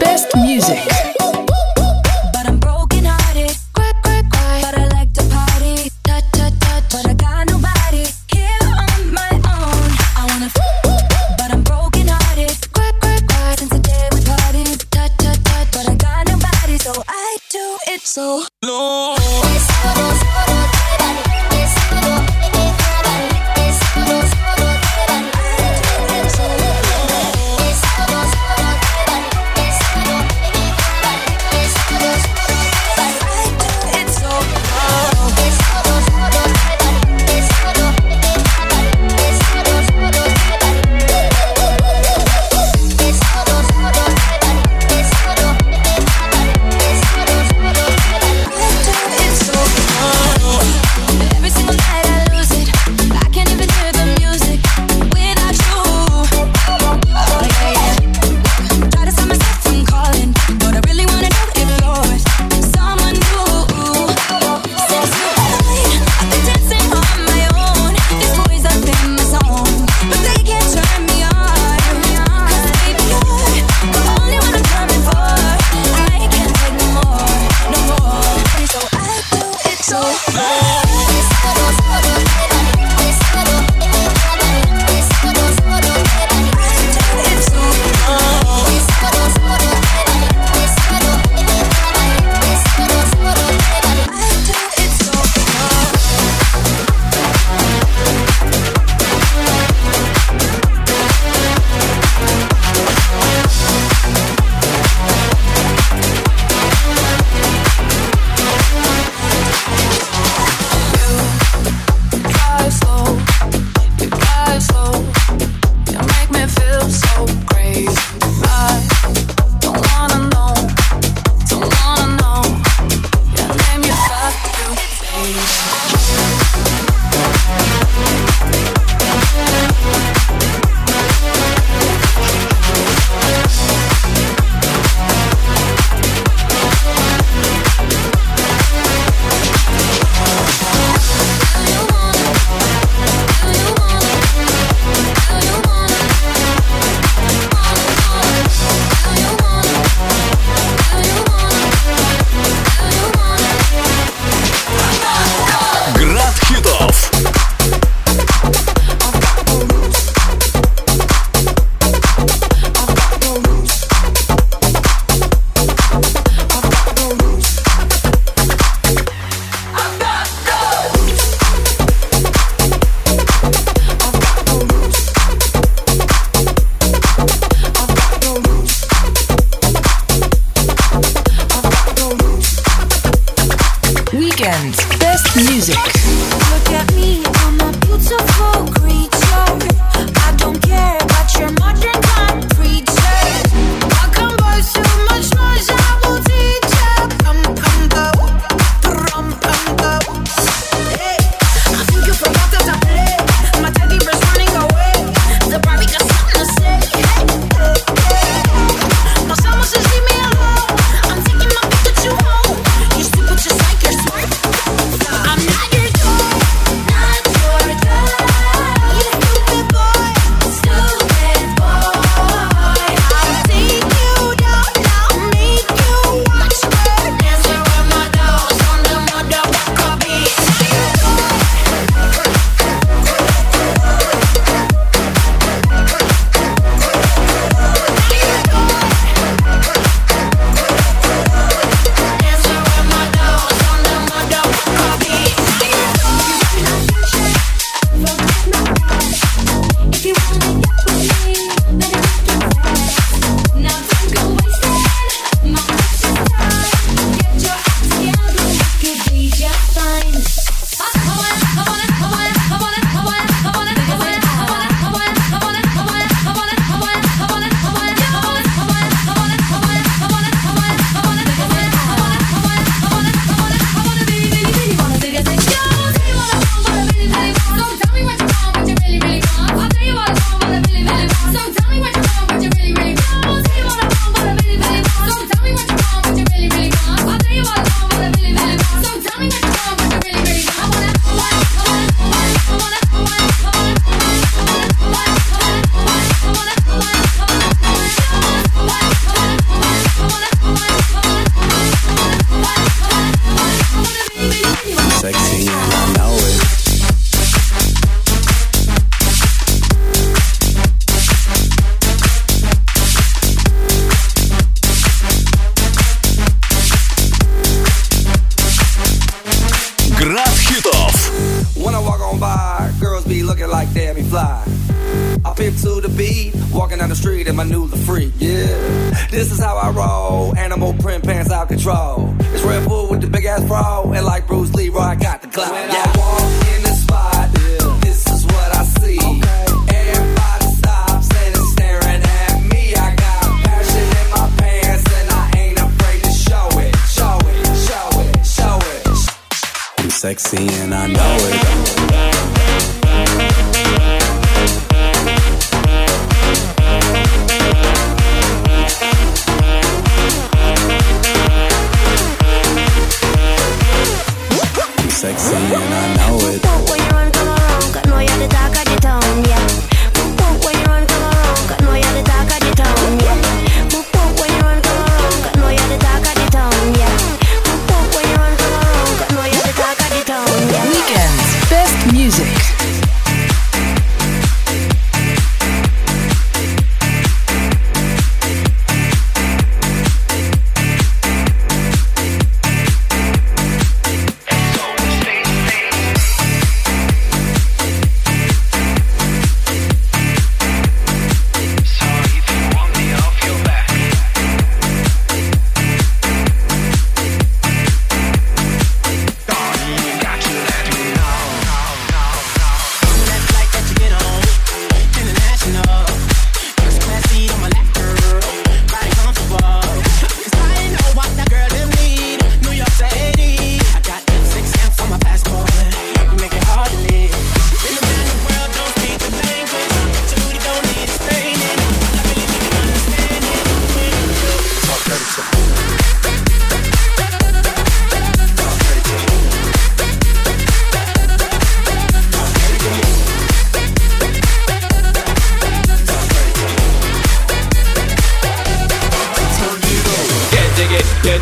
Best music. Print pants out control. It's Red Bull with the big ass bro, and like Bruce Lee,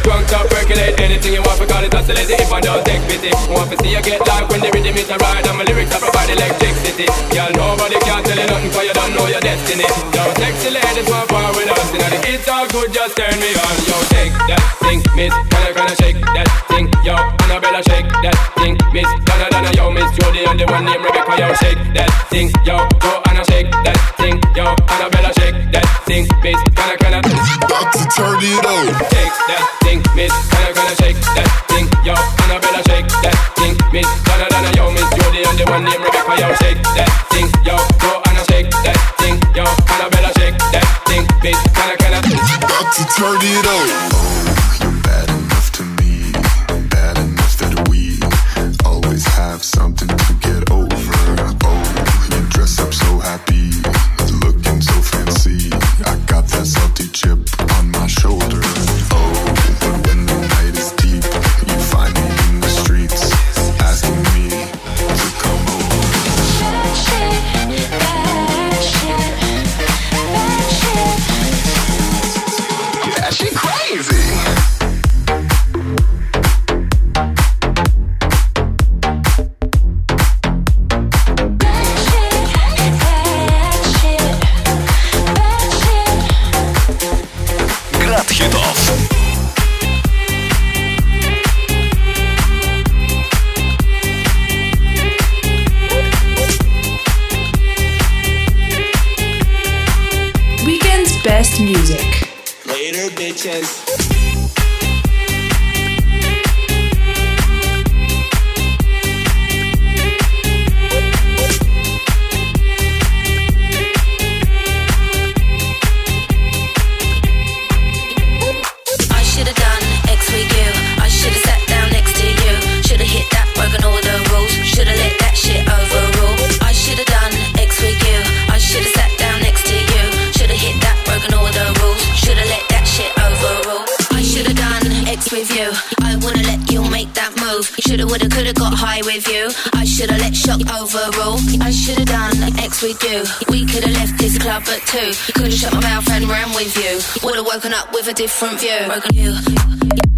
Drunk up, percolate anything you want for because it's oscillating if I don't take pity. Want to see you get life when the rhythm is a ride and my lyrics are provide electricity. Y'all nobody can tell you nothing for you don't know your destiny. Yo, sexy ladies want far with us, you know it's all good, just turn me on. Yo, take that thing, miss, gonna gonna shake that thing? Yo, Annabella shake that thing, miss, Donna Donna, yo, miss Jody and the one named Rebecca, yo, shake that thing, yo, go Anna shake that thing, yo, Annabella shake thing, miss, gonna gonna About to turn it on Shake that thing, miss, gonna gonna shake that thing Yo, gonna better shake that thing, miss, gonna gonna Yo, miss, you're the only one named Rebecca, yo. Shake that thing, yo, go and I shake that thing Yo, gonna better shake that thing, miss, gonna gonna About to turn it on Oh, you're bad enough to me Bad enough that we always have something to get over. Oh, you dress up so happy looking so fancy got that salty chip on my shoulder. Oh. says different view. Broken you.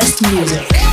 best music.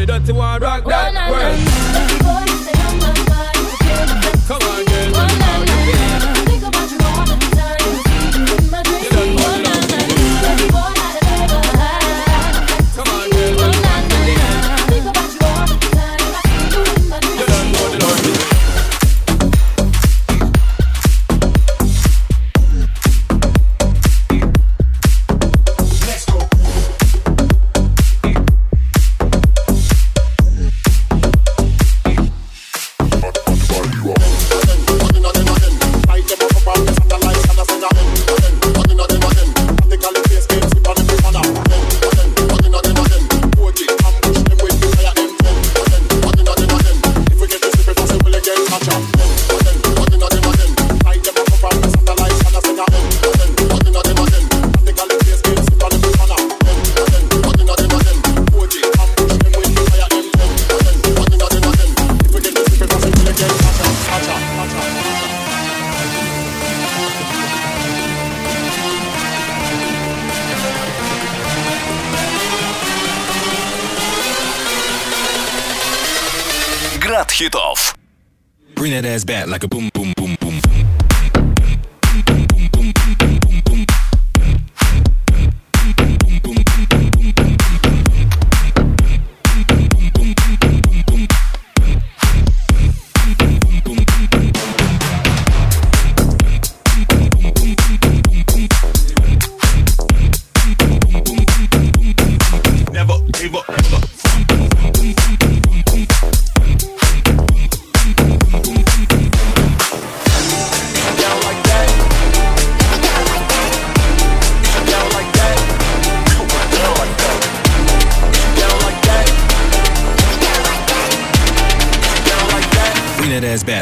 the dirty one rock that world.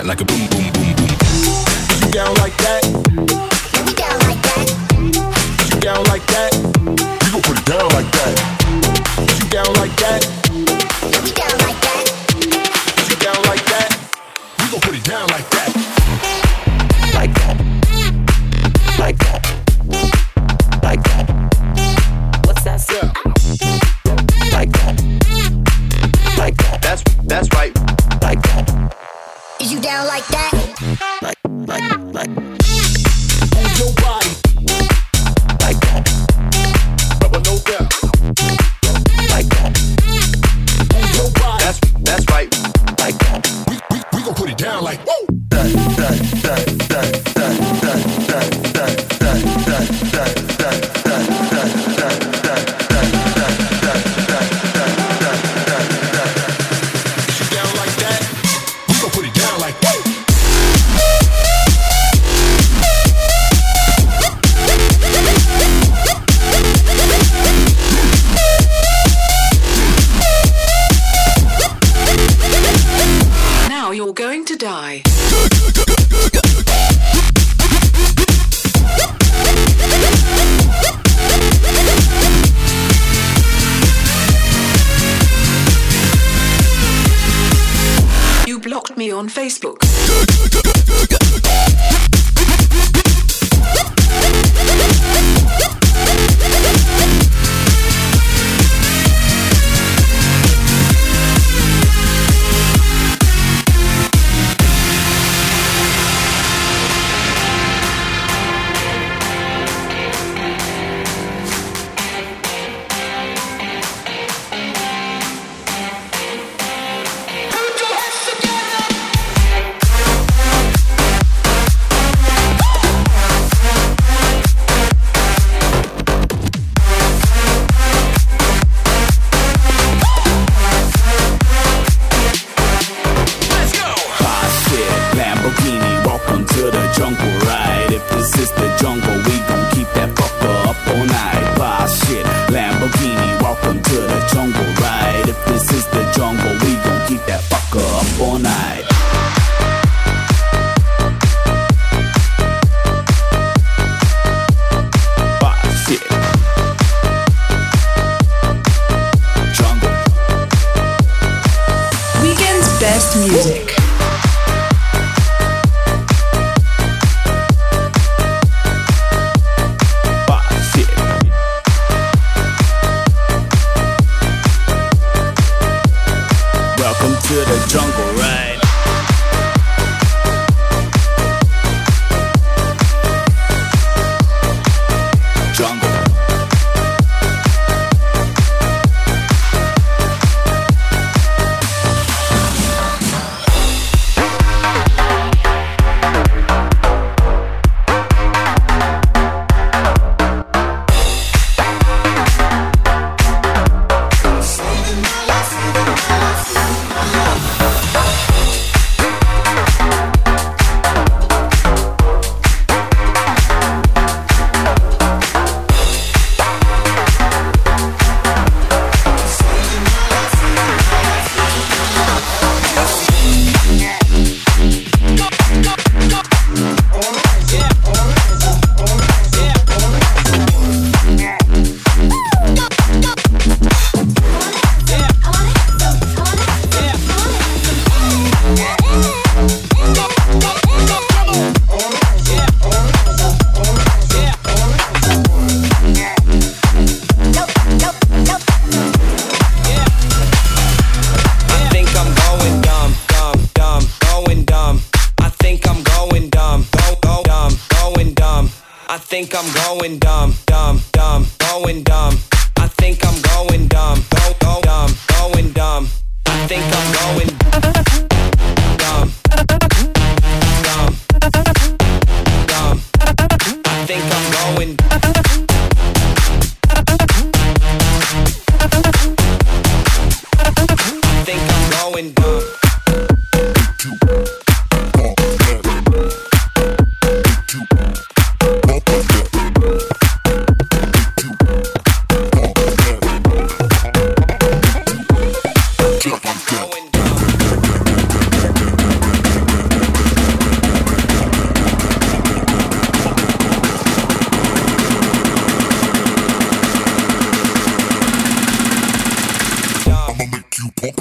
like a me on Facebook.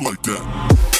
Like that.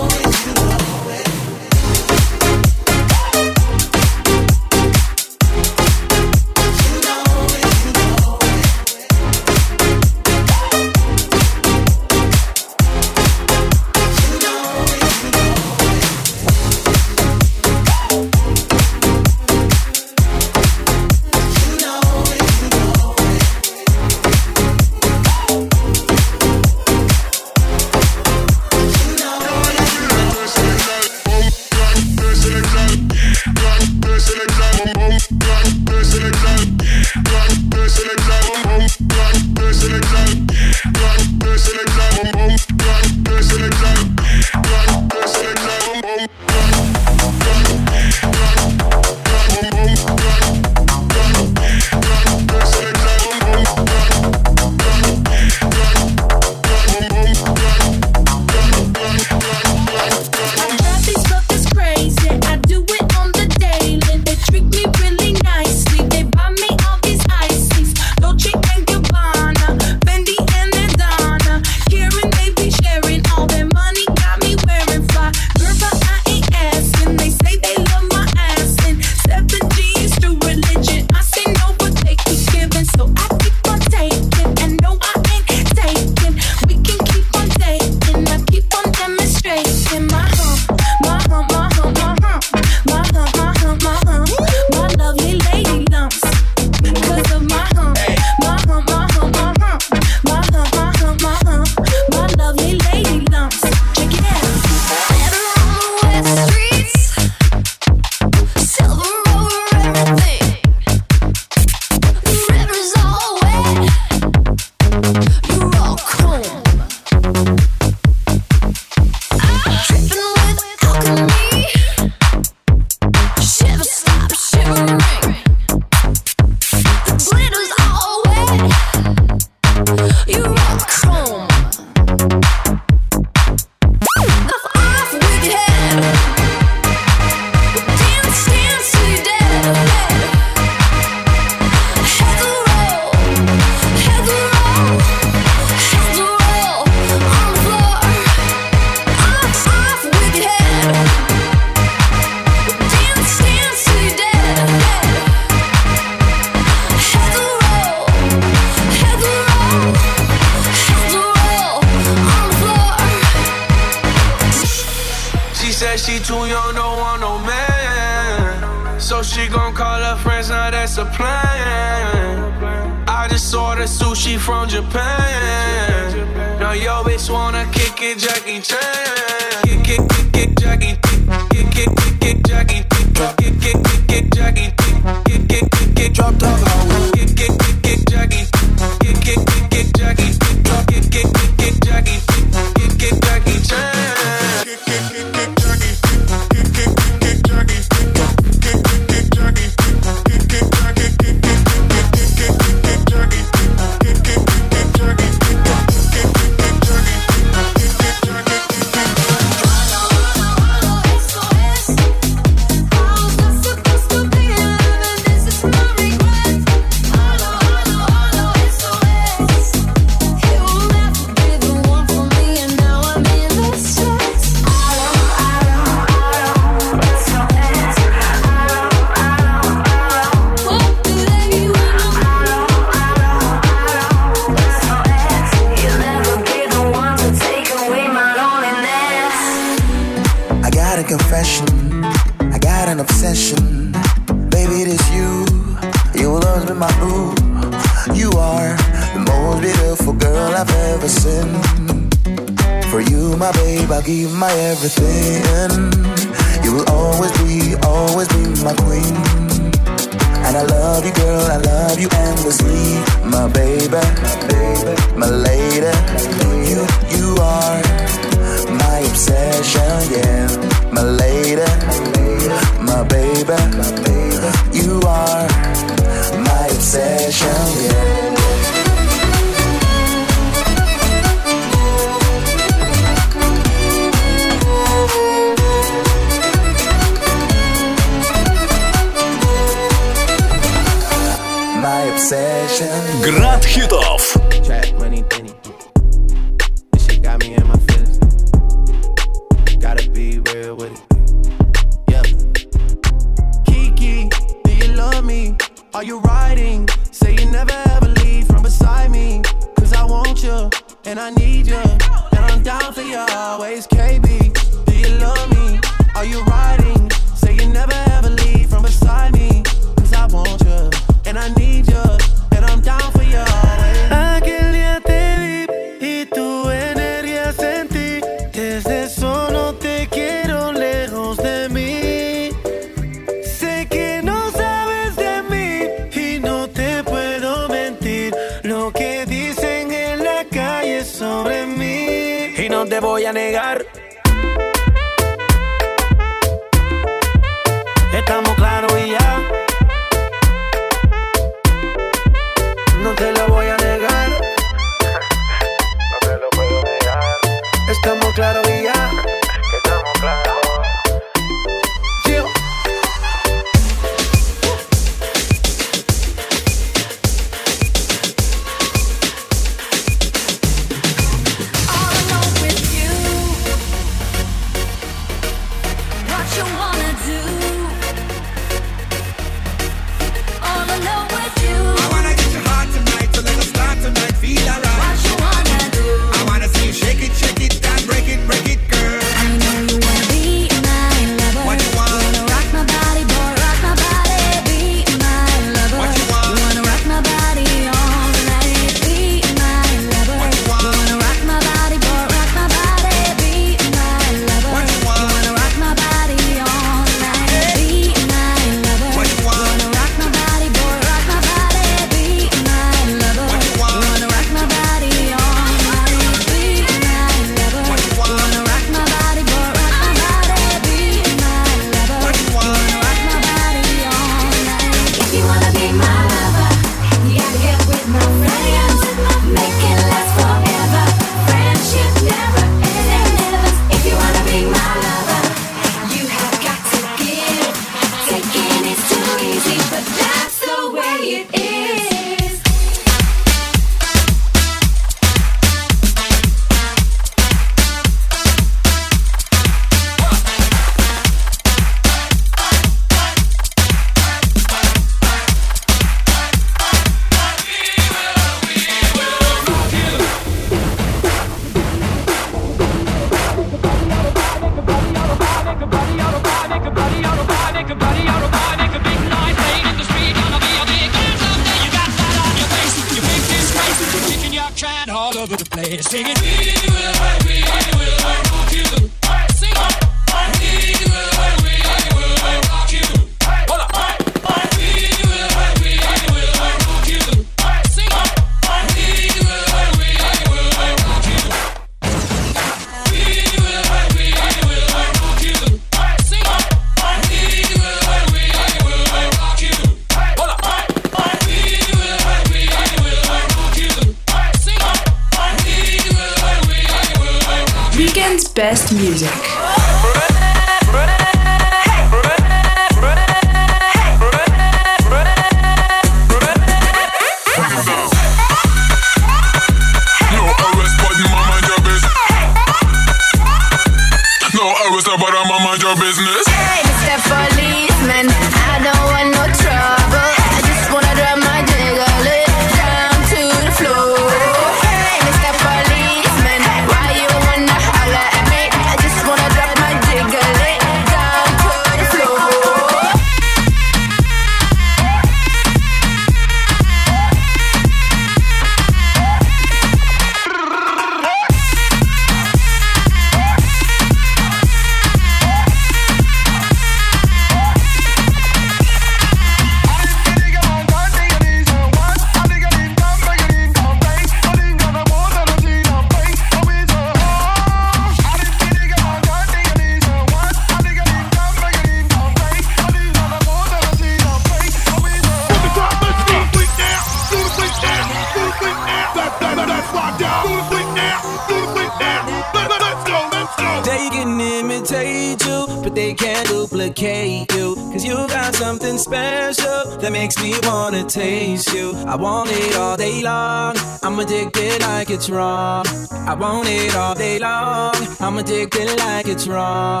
it's raw. I want it all day long. I'm addicted like it's raw.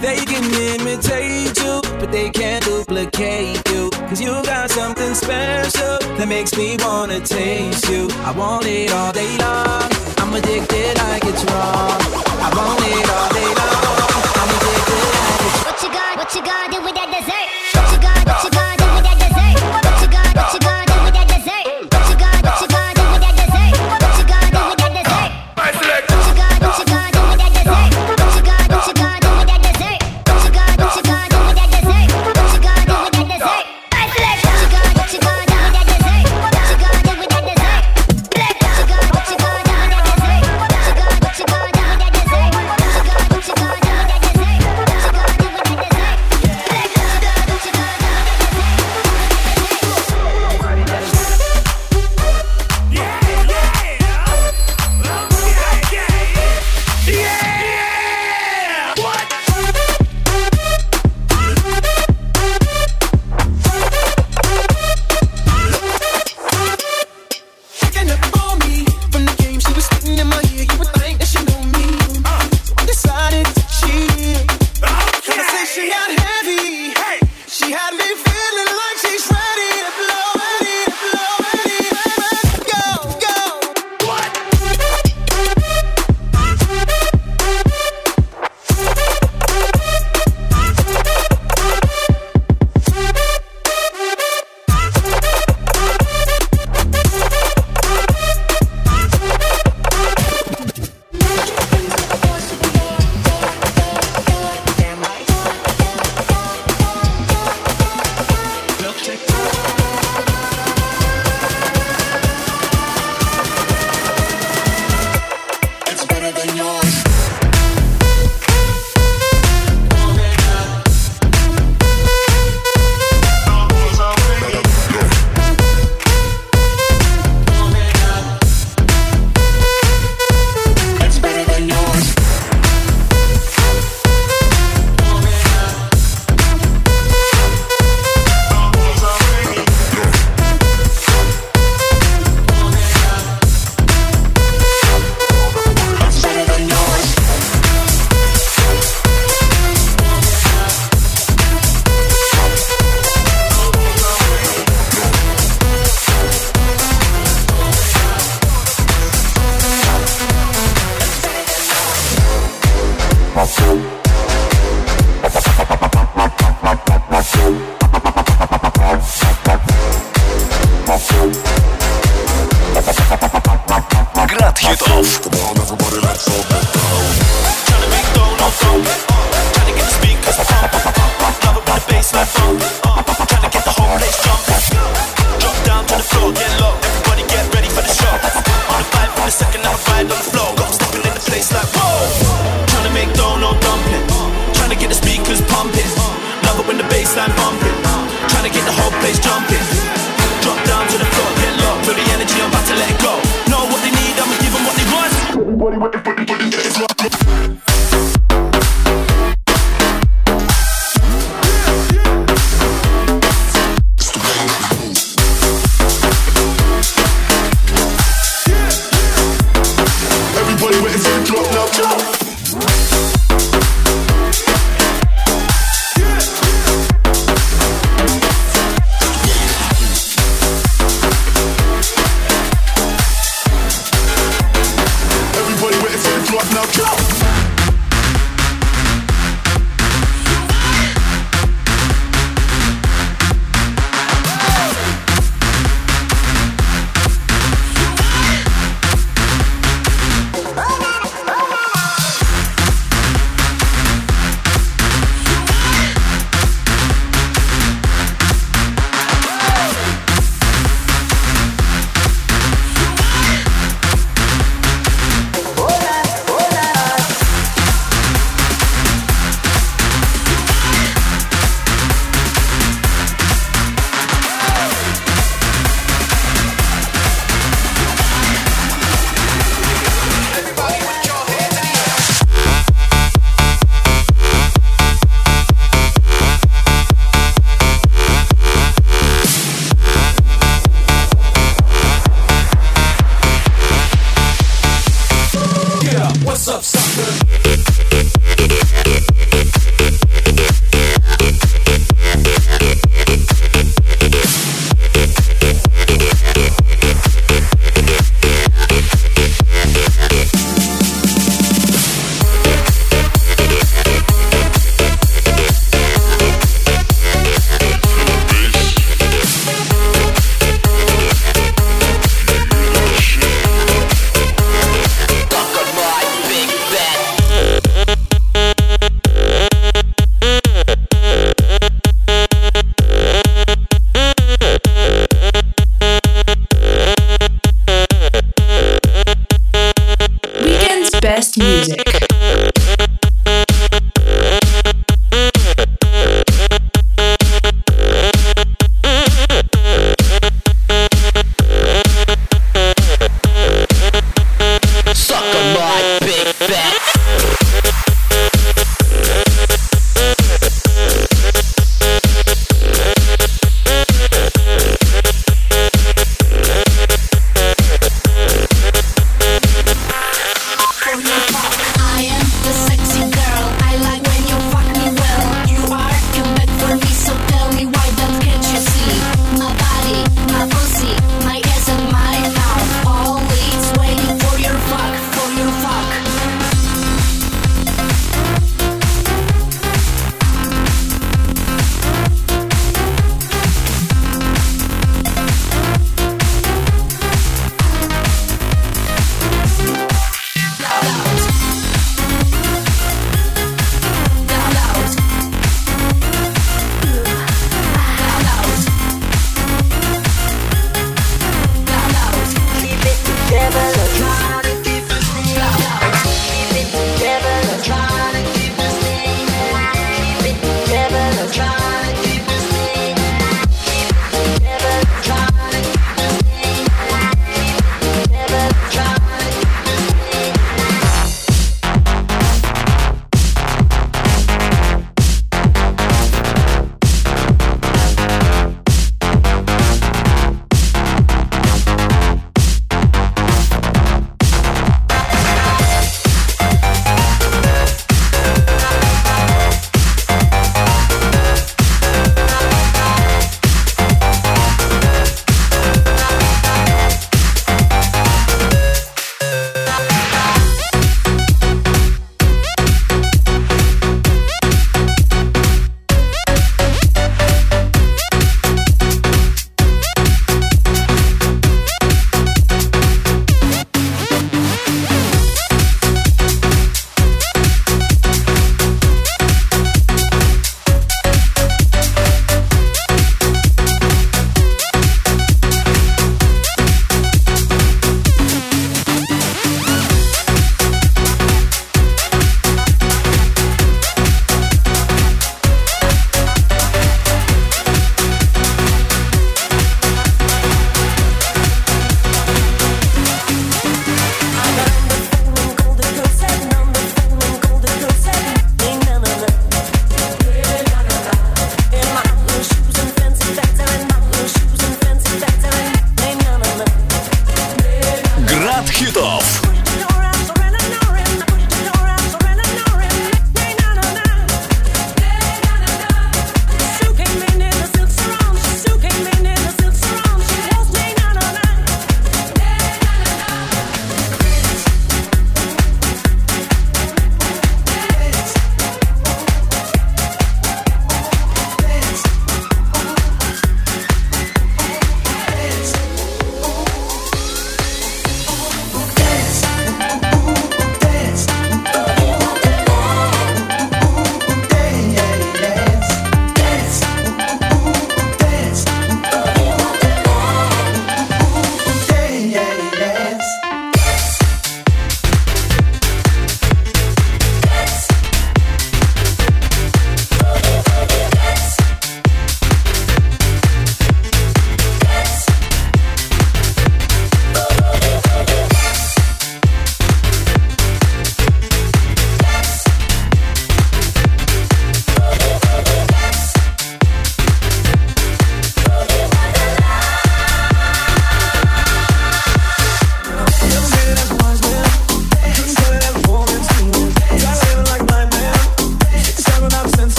They can imitate you, but they can't duplicate you. Cause you got something special that makes me wanna taste you. I want it all day long. I'm addicted like it's raw. I want it all day long. I'm addicted like it's raw. What you got? What you got? Do with that dessert?